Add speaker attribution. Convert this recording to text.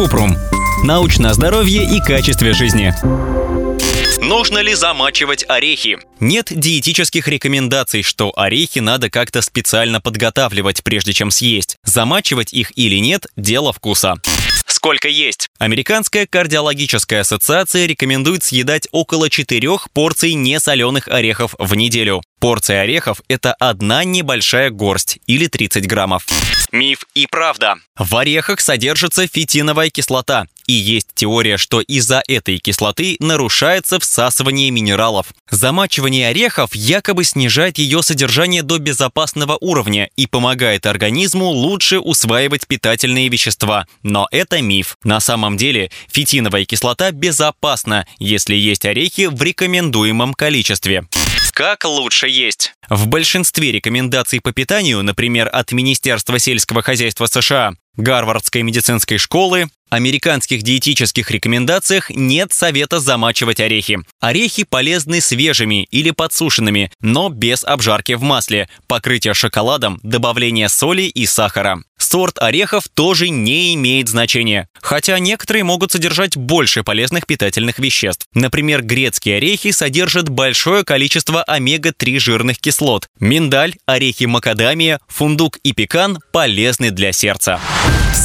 Speaker 1: Купрум. Научное здоровье и качестве жизни.
Speaker 2: Нужно ли замачивать орехи? Нет диетических рекомендаций, что орехи надо как-то специально подготавливать, прежде чем съесть. Замачивать их или нет – дело вкуса. Сколько есть? Американская кардиологическая ассоциация рекомендует съедать около 4 порций несоленых орехов в неделю. Порция орехов – это одна небольшая горсть или 30 граммов. Миф и правда. В орехах содержится фитиновая кислота, и есть теория, что из-за этой кислоты нарушается всасывание минералов. Замачивание орехов якобы снижает ее содержание до безопасного уровня и помогает организму лучше усваивать питательные вещества. Но это миф. На самом деле фитиновая кислота безопасна, если есть орехи в рекомендуемом количестве. Как лучше есть? В большинстве рекомендаций по питанию, например, от Министерства сельского хозяйства США, Гарвардской медицинской школы, американских диетических рекомендациях нет совета замачивать орехи. Орехи полезны свежими или подсушенными, но без обжарки в масле, покрытия шоколадом, добавления соли и сахара. Сорт орехов тоже не имеет значения, хотя некоторые могут содержать больше полезных питательных веществ. Например, грецкие орехи содержат большое количество омега-3 жирных кислот. Миндаль, орехи макадамия, фундук и пекан полезны для сердца.